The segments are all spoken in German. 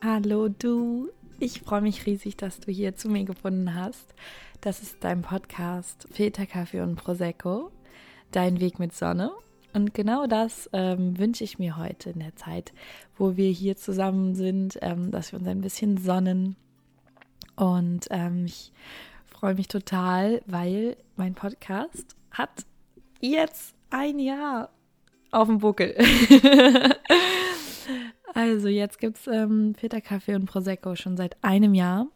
Hallo du, ich freue mich riesig, dass du hier zu mir gefunden hast. Das ist dein Podcast Filterkaffee und Prosecco, dein Weg mit Sonne. Und genau das ähm, wünsche ich mir heute in der Zeit, wo wir hier zusammen sind, ähm, dass wir uns ein bisschen sonnen. Und ähm, ich freue mich total, weil mein Podcast hat jetzt ein Jahr auf dem Buckel. also jetzt gibt es ähm, Filterkaffee und Prosecco schon seit einem Jahr.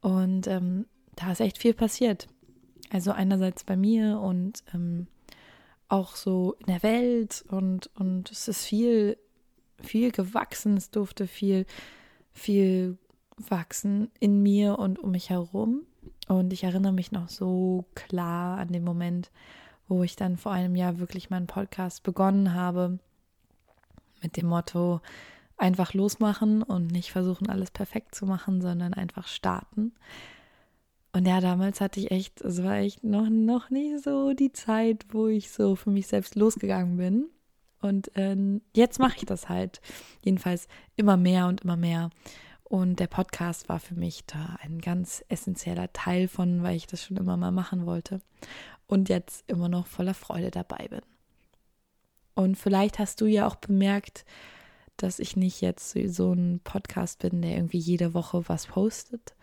Und ähm, da ist echt viel passiert. Also einerseits bei mir und ähm, auch so in der Welt und, und es ist viel, viel gewachsen. Es durfte viel, viel wachsen in mir und um mich herum. Und ich erinnere mich noch so klar an den Moment, wo ich dann vor einem Jahr wirklich meinen Podcast begonnen habe mit dem Motto einfach losmachen und nicht versuchen, alles perfekt zu machen, sondern einfach starten. Und ja, damals hatte ich echt, es war echt noch, noch nicht so die Zeit, wo ich so für mich selbst losgegangen bin. Und äh, jetzt mache ich das halt. Jedenfalls immer mehr und immer mehr. Und der Podcast war für mich da ein ganz essentieller Teil von, weil ich das schon immer mal machen wollte. Und jetzt immer noch voller Freude dabei bin. Und vielleicht hast du ja auch bemerkt, dass ich nicht jetzt so ein Podcast bin, der irgendwie jede Woche was postet,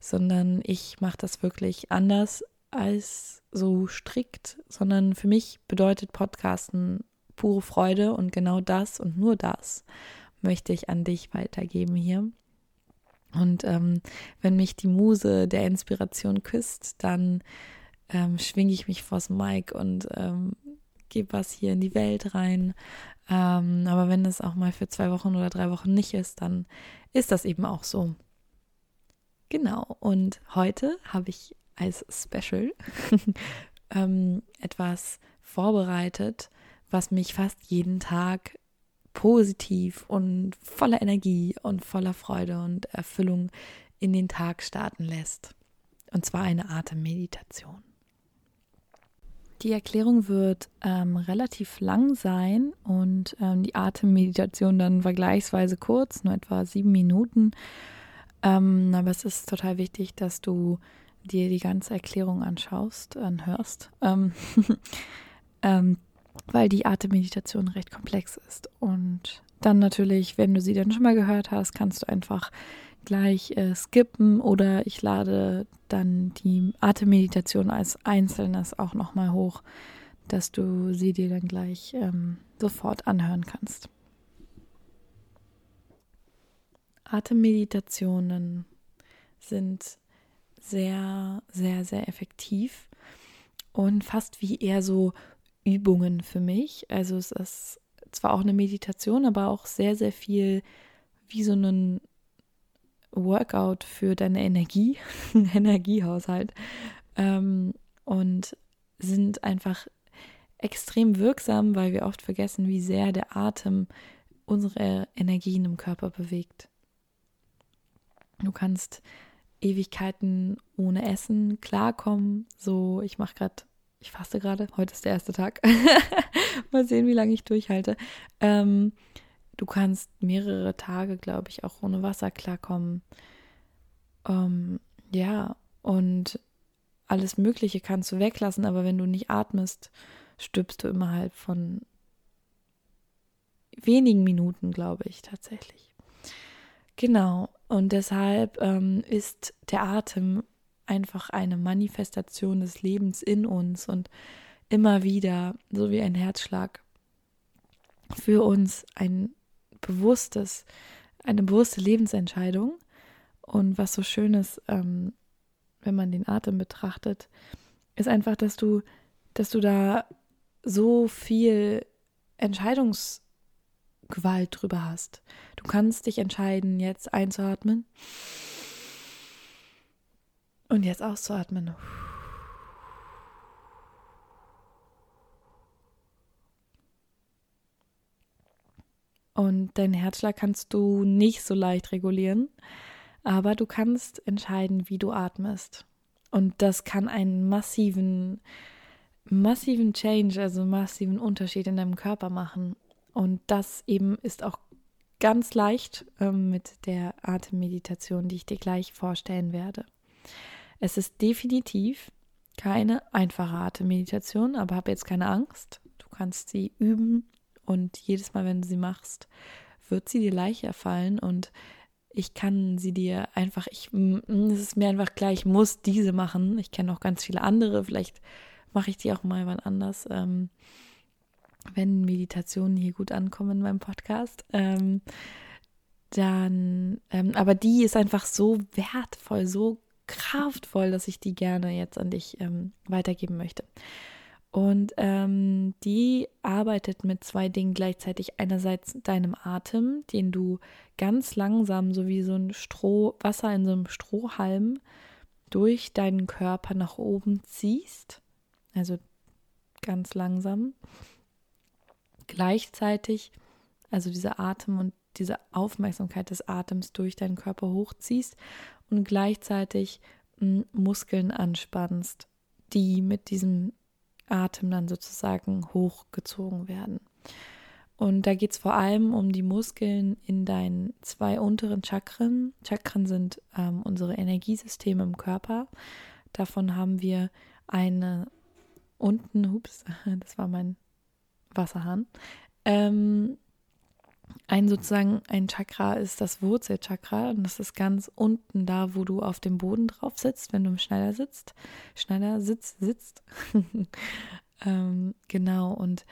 sondern ich mache das wirklich anders als so strikt, sondern für mich bedeutet Podcasten pure Freude und genau das und nur das möchte ich an dich weitergeben hier. Und ähm, wenn mich die Muse der Inspiration küsst, dann ähm, schwinge ich mich vors Mic und ähm, gebe was hier in die Welt rein. Ähm, aber wenn es auch mal für zwei Wochen oder drei Wochen nicht ist, dann ist das eben auch so. Genau, und heute habe ich als Special ähm, etwas vorbereitet, was mich fast jeden Tag positiv und voller Energie und voller Freude und Erfüllung in den Tag starten lässt. Und zwar eine Atemmeditation. Die Erklärung wird ähm, relativ lang sein und ähm, die Atemmeditation dann vergleichsweise kurz, nur etwa sieben Minuten. Ähm, aber es ist total wichtig, dass du dir die ganze Erklärung anschaust, anhörst, ähm, ähm, weil die Atemmeditation recht komplex ist. Und dann natürlich, wenn du sie dann schon mal gehört hast, kannst du einfach gleich äh, skippen oder ich lade dann die Atemmeditation als einzelnes auch nochmal hoch, dass du sie dir dann gleich ähm, sofort anhören kannst. Atemmeditationen sind sehr, sehr, sehr effektiv und fast wie eher so Übungen für mich. Also es ist zwar auch eine Meditation, aber auch sehr, sehr viel wie so ein Workout für deine Energie, Energiehaushalt ähm, und sind einfach extrem wirksam, weil wir oft vergessen, wie sehr der Atem unsere Energien im Körper bewegt. Du kannst Ewigkeiten ohne Essen klarkommen. So, ich mache gerade, ich faste gerade, heute ist der erste Tag. Mal sehen, wie lange ich durchhalte. Ähm, du kannst mehrere Tage, glaube ich, auch ohne Wasser klarkommen. Ähm, ja, und alles Mögliche kannst du weglassen, aber wenn du nicht atmest, stirbst du innerhalb von wenigen Minuten, glaube ich, tatsächlich. Genau, und deshalb ähm, ist der Atem einfach eine Manifestation des Lebens in uns und immer wieder, so wie ein Herzschlag, für uns ein bewusstes, eine bewusste Lebensentscheidung. Und was so schön ist, ähm, wenn man den Atem betrachtet, ist einfach, dass du, dass du da so viel Entscheidungs Gewalt drüber hast. Du kannst dich entscheiden, jetzt einzuatmen und jetzt auszuatmen. Und deinen Herzschlag kannst du nicht so leicht regulieren, aber du kannst entscheiden, wie du atmest. Und das kann einen massiven, massiven Change, also massiven Unterschied in deinem Körper machen. Und das eben ist auch ganz leicht ähm, mit der Atemmeditation, die ich dir gleich vorstellen werde. Es ist definitiv keine einfache Atemmeditation, aber habe jetzt keine Angst. Du kannst sie üben und jedes Mal, wenn du sie machst, wird sie dir leichter fallen und ich kann sie dir einfach, ich, es ist mir einfach klar, ich muss diese machen. Ich kenne auch ganz viele andere, vielleicht mache ich die auch mal wann anders, ähm, wenn Meditationen hier gut ankommen in meinem Podcast. Ähm, dann, ähm, aber die ist einfach so wertvoll, so kraftvoll, dass ich die gerne jetzt an dich ähm, weitergeben möchte. Und ähm, die arbeitet mit zwei Dingen gleichzeitig. Einerseits deinem Atem, den du ganz langsam, so wie so ein Stroh, Wasser in so einem Strohhalm, durch deinen Körper nach oben ziehst. Also ganz langsam. Gleichzeitig, also dieser Atem und diese Aufmerksamkeit des Atems durch deinen Körper hochziehst und gleichzeitig m, Muskeln anspannst, die mit diesem Atem dann sozusagen hochgezogen werden. Und da geht es vor allem um die Muskeln in deinen zwei unteren Chakren. Chakren sind ähm, unsere Energiesysteme im Körper. Davon haben wir eine unten, ups, das war mein Wasserhahn. Ähm, ein sozusagen ein Chakra ist das Wurzelchakra und das ist ganz unten da, wo du auf dem Boden drauf sitzt, wenn du im Schneider sitzt. Schneider sitzt, sitzt. ähm, genau, und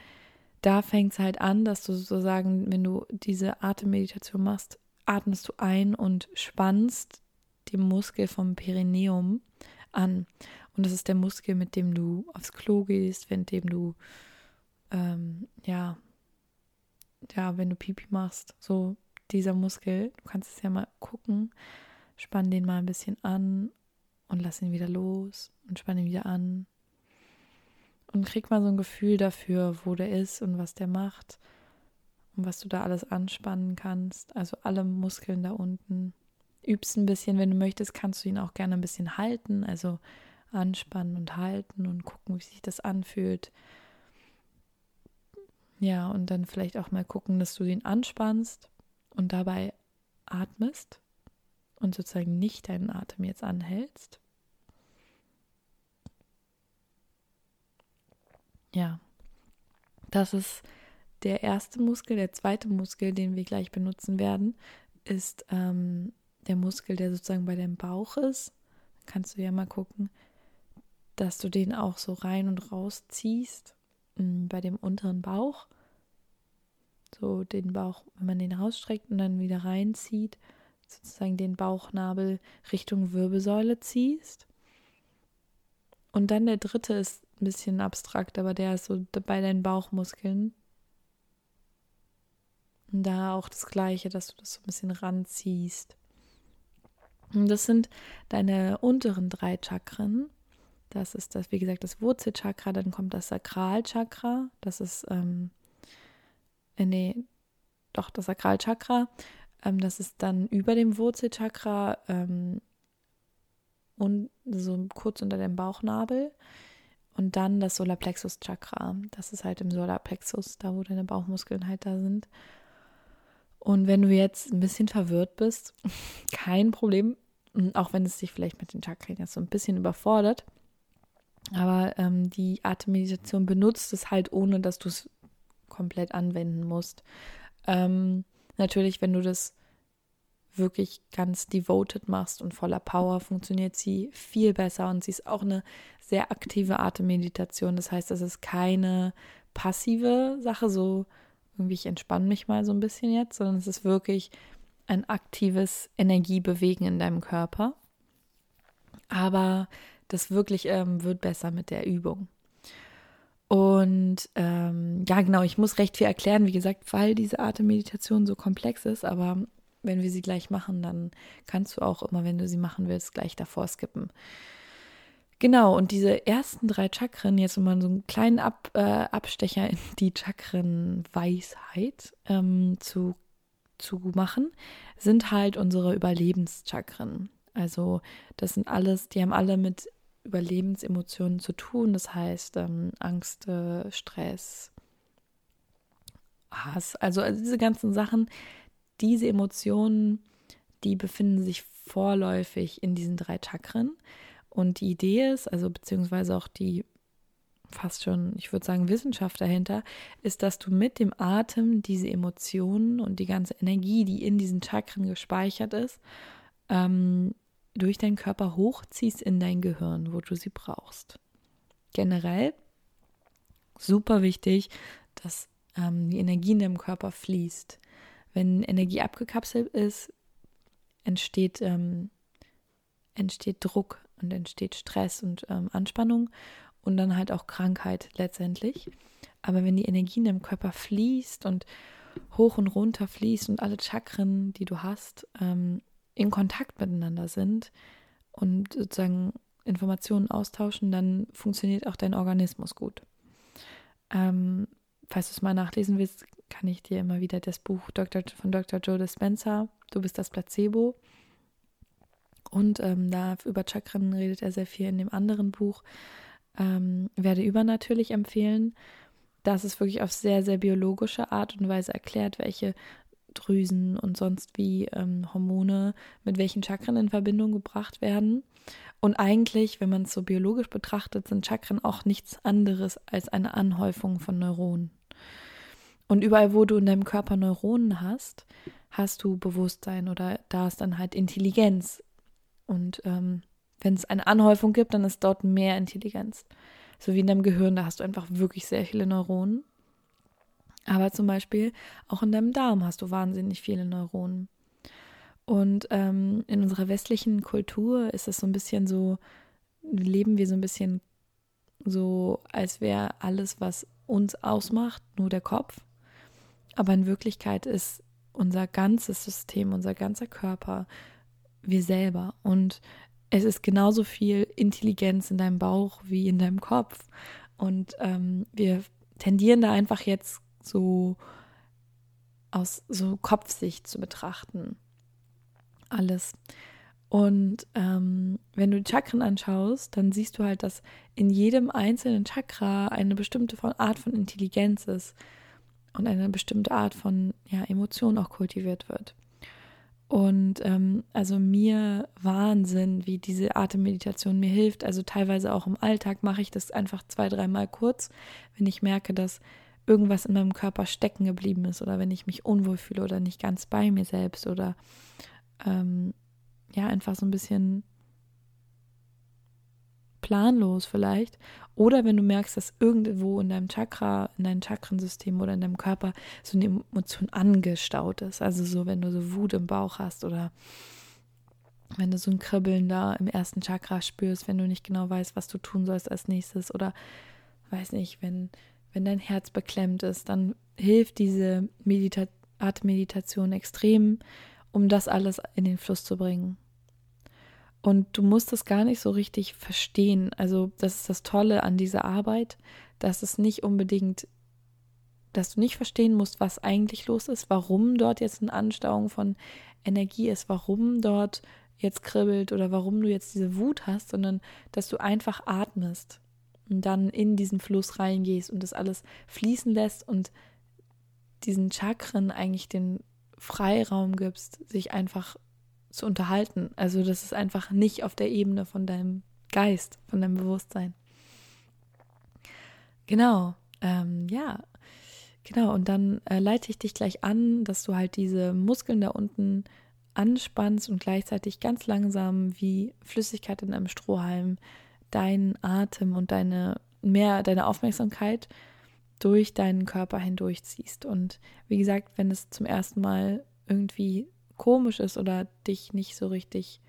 da fängt es halt an, dass du sozusagen, wenn du diese Atemmeditation machst, atmest du ein und spannst den Muskel vom Perineum an. Und das ist der Muskel, mit dem du aufs Klo gehst, mit dem du ähm, ja ja, wenn du Pipi machst, so dieser Muskel, du kannst es ja mal gucken, spann den mal ein bisschen an und lass ihn wieder los und spann ihn wieder an und krieg mal so ein Gefühl dafür, wo der ist und was der macht und was du da alles anspannen kannst, also alle Muskeln da unten. Übst ein bisschen, wenn du möchtest, kannst du ihn auch gerne ein bisschen halten, also anspannen und halten und gucken, wie sich das anfühlt. Ja, und dann vielleicht auch mal gucken, dass du ihn anspannst und dabei atmest und sozusagen nicht deinen Atem jetzt anhältst. Ja, das ist der erste Muskel. Der zweite Muskel, den wir gleich benutzen werden, ist ähm, der Muskel, der sozusagen bei deinem Bauch ist. Kannst du ja mal gucken, dass du den auch so rein und raus ziehst bei dem unteren Bauch. So den Bauch, wenn man den rausstreckt und dann wieder reinzieht, sozusagen den Bauchnabel Richtung Wirbelsäule ziehst. Und dann der dritte ist ein bisschen abstrakt, aber der ist so bei deinen Bauchmuskeln. Und da auch das Gleiche, dass du das so ein bisschen ranziehst. Und das sind deine unteren drei Chakren. Das ist das, wie gesagt, das Wurzelchakra, dann kommt das Sakralchakra, das ist, ähm, äh, nee, doch, das Sakralchakra, ähm, das ist dann über dem Wurzelchakra ähm, und so kurz unter dem Bauchnabel. Und dann das Solarplexus-Chakra. Das ist halt im Solarplexus, da wo deine Bauchmuskeln halt da sind. Und wenn du jetzt ein bisschen verwirrt bist, kein Problem. Auch wenn es dich vielleicht mit den Chakren jetzt so ein bisschen überfordert. Aber ähm, die Atemmeditation benutzt es halt, ohne dass du es komplett anwenden musst. Ähm, natürlich, wenn du das wirklich ganz devoted machst und voller Power, funktioniert sie viel besser und sie ist auch eine sehr aktive Atemmeditation. Das heißt, es ist keine passive Sache, so irgendwie ich entspanne mich mal so ein bisschen jetzt, sondern es ist wirklich ein aktives Energiebewegen in deinem Körper. Aber das wirklich ähm, wird besser mit der Übung. Und ähm, ja, genau, ich muss recht viel erklären, wie gesagt, weil diese Atemmeditation so komplex ist, aber wenn wir sie gleich machen, dann kannst du auch immer, wenn du sie machen willst, gleich davor skippen. Genau, und diese ersten drei Chakren, jetzt mal so einen kleinen Ab, äh, Abstecher in die Chakrenweisheit ähm, zu, zu machen, sind halt unsere Überlebenschakren. Also das sind alles, die haben alle mit Überlebensemotionen zu tun. Das heißt ähm, Angst, äh, Stress, Hass, also, also diese ganzen Sachen, diese Emotionen, die befinden sich vorläufig in diesen drei Chakren. Und die Idee ist, also beziehungsweise auch die fast schon, ich würde sagen, Wissenschaft dahinter, ist, dass du mit dem Atem diese Emotionen und die ganze Energie, die in diesen Chakren gespeichert ist, ähm, durch deinen Körper hochziehst in dein Gehirn, wo du sie brauchst. Generell super wichtig, dass ähm, die Energie in deinem Körper fließt. Wenn Energie abgekapselt ist, entsteht, ähm, entsteht Druck und entsteht Stress und ähm, Anspannung und dann halt auch Krankheit letztendlich. Aber wenn die Energie in deinem Körper fließt und hoch und runter fließt und alle Chakren, die du hast, ähm, in Kontakt miteinander sind und sozusagen Informationen austauschen, dann funktioniert auch dein Organismus gut. Ähm, falls du es mal nachlesen willst, kann ich dir immer wieder das Buch Dr. von Dr. Joe Dispenza, Du bist das Placebo. Und ähm, da über Chakren redet er sehr viel in dem anderen Buch. Ähm, werde übernatürlich empfehlen. Das ist wirklich auf sehr, sehr biologische Art und Weise erklärt, welche Drüsen und sonst wie ähm, Hormone mit welchen Chakren in Verbindung gebracht werden. Und eigentlich, wenn man es so biologisch betrachtet, sind Chakren auch nichts anderes als eine Anhäufung von Neuronen. Und überall, wo du in deinem Körper Neuronen hast, hast du Bewusstsein oder da ist dann halt Intelligenz. Und ähm, wenn es eine Anhäufung gibt, dann ist dort mehr Intelligenz. So wie in deinem Gehirn, da hast du einfach wirklich sehr viele Neuronen. Aber zum Beispiel auch in deinem Darm hast du wahnsinnig viele Neuronen. Und ähm, in unserer westlichen Kultur ist es so ein bisschen so, leben wir so ein bisschen so, als wäre alles, was uns ausmacht, nur der Kopf. Aber in Wirklichkeit ist unser ganzes System, unser ganzer Körper, wir selber. Und es ist genauso viel Intelligenz in deinem Bauch wie in deinem Kopf. Und ähm, wir tendieren da einfach jetzt so aus so Kopfsicht zu betrachten. Alles. Und ähm, wenn du die Chakren anschaust, dann siehst du halt, dass in jedem einzelnen Chakra eine bestimmte Art von Intelligenz ist und eine bestimmte Art von ja, Emotion auch kultiviert wird. Und ähm, also mir Wahnsinn, wie diese Atemmeditation mir hilft. Also teilweise auch im Alltag mache ich das einfach zwei, dreimal kurz, wenn ich merke, dass irgendwas in meinem Körper stecken geblieben ist oder wenn ich mich unwohl fühle oder nicht ganz bei mir selbst oder ähm, ja, einfach so ein bisschen planlos vielleicht. Oder wenn du merkst, dass irgendwo in deinem Chakra, in deinem Chakrensystem oder in deinem Körper so eine Emotion angestaut ist. Also so, wenn du so Wut im Bauch hast oder wenn du so ein Kribbeln da im ersten Chakra spürst, wenn du nicht genau weißt, was du tun sollst als nächstes oder weiß nicht, wenn wenn dein Herz beklemmt ist, dann hilft diese Medita Atemmeditation extrem, um das alles in den Fluss zu bringen. Und du musst es gar nicht so richtig verstehen. Also, das ist das Tolle an dieser Arbeit, dass es nicht unbedingt, dass du nicht verstehen musst, was eigentlich los ist, warum dort jetzt eine Anstauung von Energie ist, warum dort jetzt kribbelt oder warum du jetzt diese Wut hast, sondern dass du einfach atmest und dann in diesen Fluss reingehst und das alles fließen lässt und diesen Chakren eigentlich den Freiraum gibst, sich einfach zu unterhalten. Also das ist einfach nicht auf der Ebene von deinem Geist, von deinem Bewusstsein. Genau, ähm, ja, genau. Und dann äh, leite ich dich gleich an, dass du halt diese Muskeln da unten anspannst und gleichzeitig ganz langsam wie Flüssigkeit in einem Strohhalm deinen Atem und deine mehr deine Aufmerksamkeit durch deinen Körper hindurchziehst. Und wie gesagt, wenn es zum ersten Mal irgendwie komisch ist oder dich nicht so richtig.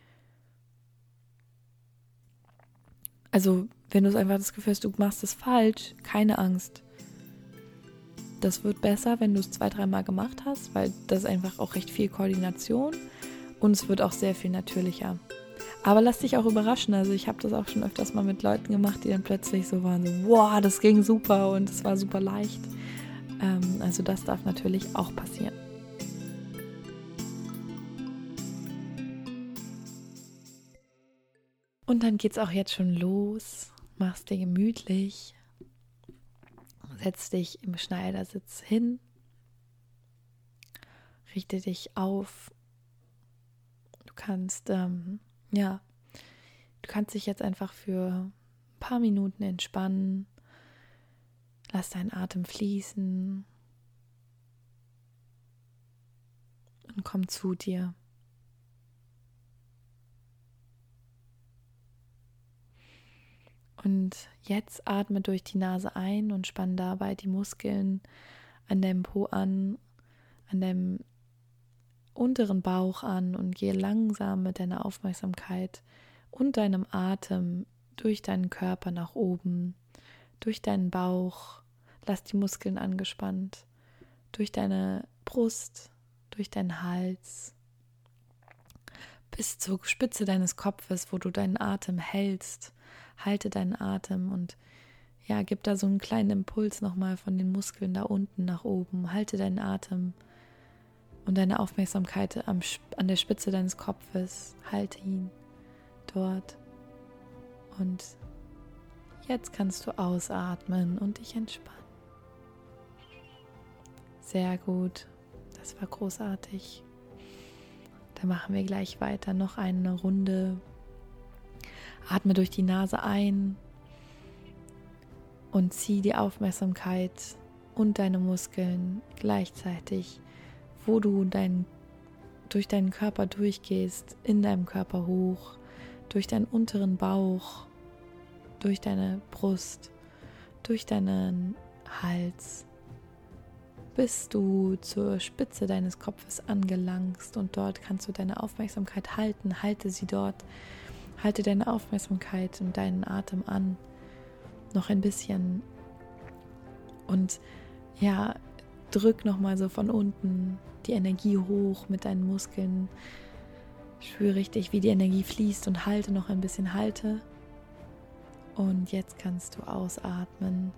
Also, wenn du einfach das Gefühl hast, du machst es falsch, keine Angst. Das wird besser, wenn du es zwei, dreimal gemacht hast, weil das ist einfach auch recht viel Koordination und es wird auch sehr viel natürlicher. Aber lass dich auch überraschen. Also ich habe das auch schon öfters mal mit Leuten gemacht, die dann plötzlich so waren, so, wow, das ging super und es war super leicht. Ähm, also das darf natürlich auch passieren. Und dann geht es auch jetzt schon los. Machst dir gemütlich. Setz dich im Schneidersitz hin. richte dich auf. Du kannst, ähm, ja, du kannst dich jetzt einfach für ein paar Minuten entspannen. Lass deinen Atem fließen und komm zu dir. Und jetzt atme durch die Nase ein und spann dabei die Muskeln an deinem Po an, an deinem unteren Bauch an und gehe langsam mit deiner Aufmerksamkeit und deinem Atem durch deinen Körper nach oben, durch deinen Bauch, lass die Muskeln angespannt, durch deine Brust, durch deinen Hals, bis zur Spitze deines Kopfes, wo du deinen Atem hältst. Halte deinen Atem und ja, gib da so einen kleinen Impuls nochmal von den Muskeln da unten nach oben. Halte deinen Atem und deine Aufmerksamkeit am, an der Spitze deines Kopfes. Halte ihn dort. Und jetzt kannst du ausatmen und dich entspannen. Sehr gut. Das war großartig. Dann machen wir gleich weiter. Noch eine Runde Atme durch die Nase ein und zieh die Aufmerksamkeit und deine Muskeln gleichzeitig, wo du dein, durch deinen Körper durchgehst, in deinem Körper hoch, durch deinen unteren Bauch, durch deine Brust, durch deinen Hals, bis du zur Spitze deines Kopfes angelangst und dort kannst du deine Aufmerksamkeit halten, halte sie dort Halte deine Aufmerksamkeit und deinen Atem an. Noch ein bisschen. Und ja, drück nochmal so von unten die Energie hoch mit deinen Muskeln. Spüre richtig, wie die Energie fließt und halte noch ein bisschen, halte. Und jetzt kannst du ausatmen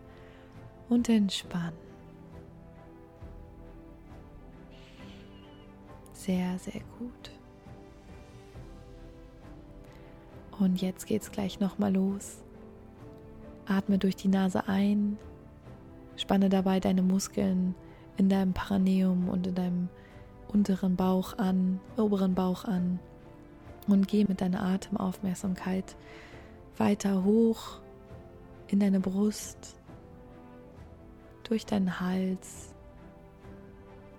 und entspannen. Sehr, sehr gut. Und jetzt geht's gleich nochmal los. Atme durch die Nase ein, spanne dabei deine Muskeln in deinem Paraneum und in deinem unteren Bauch an, oberen Bauch an und geh mit deiner Atemaufmerksamkeit weiter hoch in deine Brust, durch deinen Hals,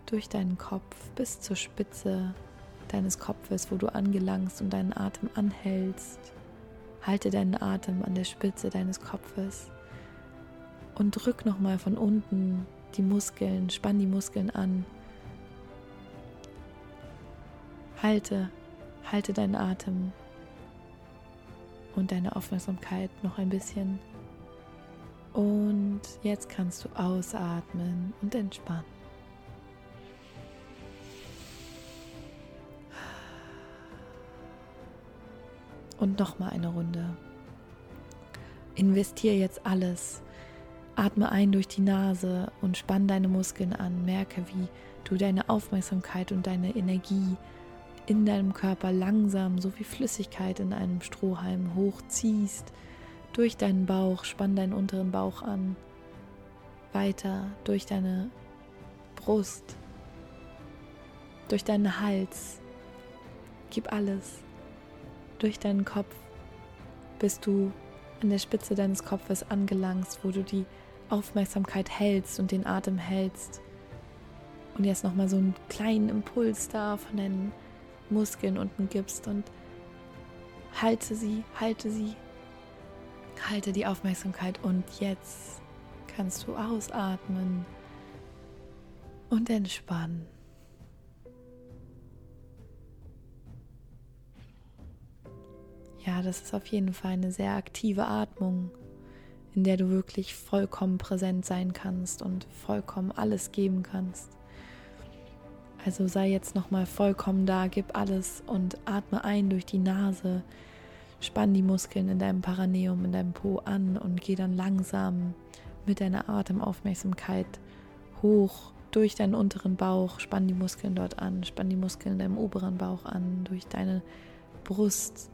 durch deinen Kopf bis zur Spitze deines Kopfes, wo du angelangst und deinen Atem anhältst. Halte deinen Atem an der Spitze deines Kopfes und drück nochmal von unten die Muskeln, spann die Muskeln an. Halte, halte deinen Atem und deine Aufmerksamkeit noch ein bisschen. Und jetzt kannst du ausatmen und entspannen. Und nochmal eine Runde. Investiere jetzt alles. Atme ein durch die Nase und spann deine Muskeln an. Merke, wie du deine Aufmerksamkeit und deine Energie in deinem Körper langsam, so wie Flüssigkeit in einem Strohhalm, hochziehst. Durch deinen Bauch, spann deinen unteren Bauch an. Weiter durch deine Brust, durch deinen Hals. Gib alles durch deinen Kopf, bis du an der Spitze deines Kopfes angelangst, wo du die Aufmerksamkeit hältst und den Atem hältst. Und jetzt nochmal so einen kleinen Impuls da von deinen Muskeln unten gibst und halte sie, halte sie, halte die Aufmerksamkeit und jetzt kannst du ausatmen und entspannen. Ja, das ist auf jeden Fall eine sehr aktive Atmung, in der du wirklich vollkommen präsent sein kannst und vollkommen alles geben kannst. Also sei jetzt nochmal vollkommen da, gib alles und atme ein durch die Nase. Spann die Muskeln in deinem Paraneum, in deinem Po an und geh dann langsam mit deiner Atemaufmerksamkeit hoch durch deinen unteren Bauch. Spann die Muskeln dort an, spann die Muskeln in deinem oberen Bauch an, durch deine Brust,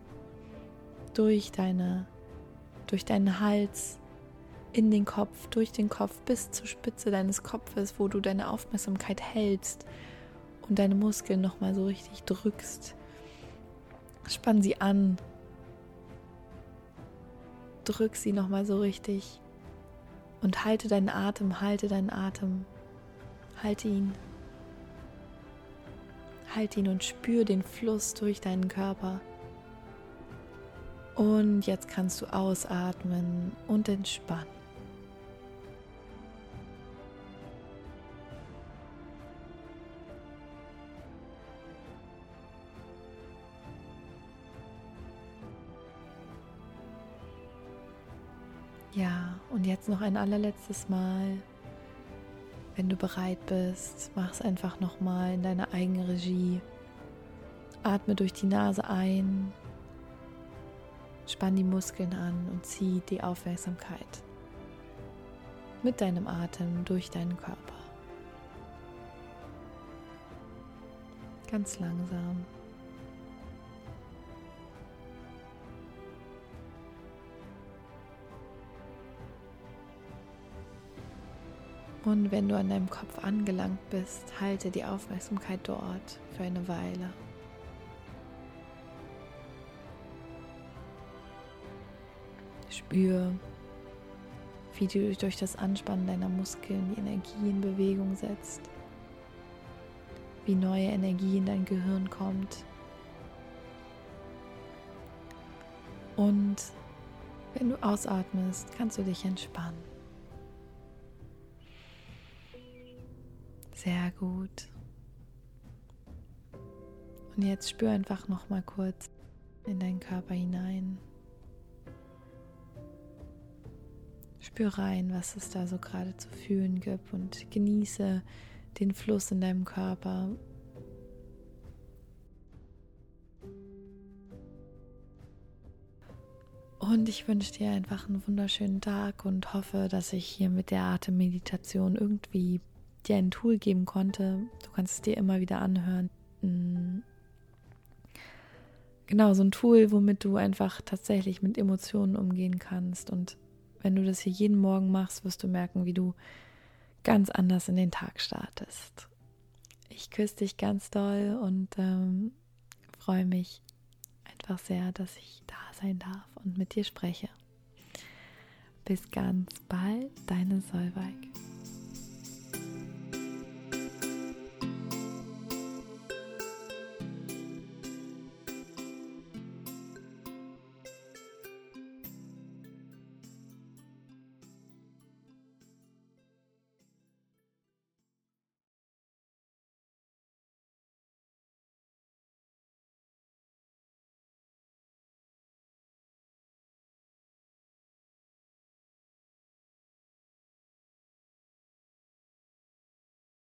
durch deine, durch deinen Hals, in den Kopf, durch den Kopf bis zur Spitze deines Kopfes, wo du deine Aufmerksamkeit hältst und deine Muskeln nochmal so richtig drückst. Spann sie an. Drück sie nochmal so richtig. Und halte deinen Atem, halte deinen Atem. Halte ihn. Halte ihn und spür den Fluss durch deinen Körper. Und jetzt kannst du ausatmen und entspannen. Ja, und jetzt noch ein allerletztes Mal. Wenn du bereit bist, mach es einfach nochmal in deiner eigenen Regie. Atme durch die Nase ein, spann die Muskeln an und zieh die Aufmerksamkeit mit deinem Atem durch deinen Körper. Ganz langsam. Und wenn du an deinem Kopf angelangt bist, halte die Aufmerksamkeit dort für eine Weile. Spür, wie du durch das Anspannen deiner Muskeln die Energie in Bewegung setzt, wie neue Energie in dein Gehirn kommt. Und wenn du ausatmest, kannst du dich entspannen. Sehr gut. Und jetzt spür einfach noch mal kurz in deinen Körper hinein. Spür rein, was es da so gerade zu fühlen gibt und genieße den Fluss in deinem Körper. Und ich wünsche dir einfach einen wunderschönen Tag und hoffe, dass ich hier mit der Atemmeditation irgendwie dir ein Tool geben konnte. Du kannst es dir immer wieder anhören. Mm. Genau, so ein Tool, womit du einfach tatsächlich mit Emotionen umgehen kannst. Und wenn du das hier jeden Morgen machst, wirst du merken, wie du ganz anders in den Tag startest. Ich küsse dich ganz doll und ähm, freue mich einfach sehr, dass ich da sein darf und mit dir spreche. Bis ganz bald, deine Solveig.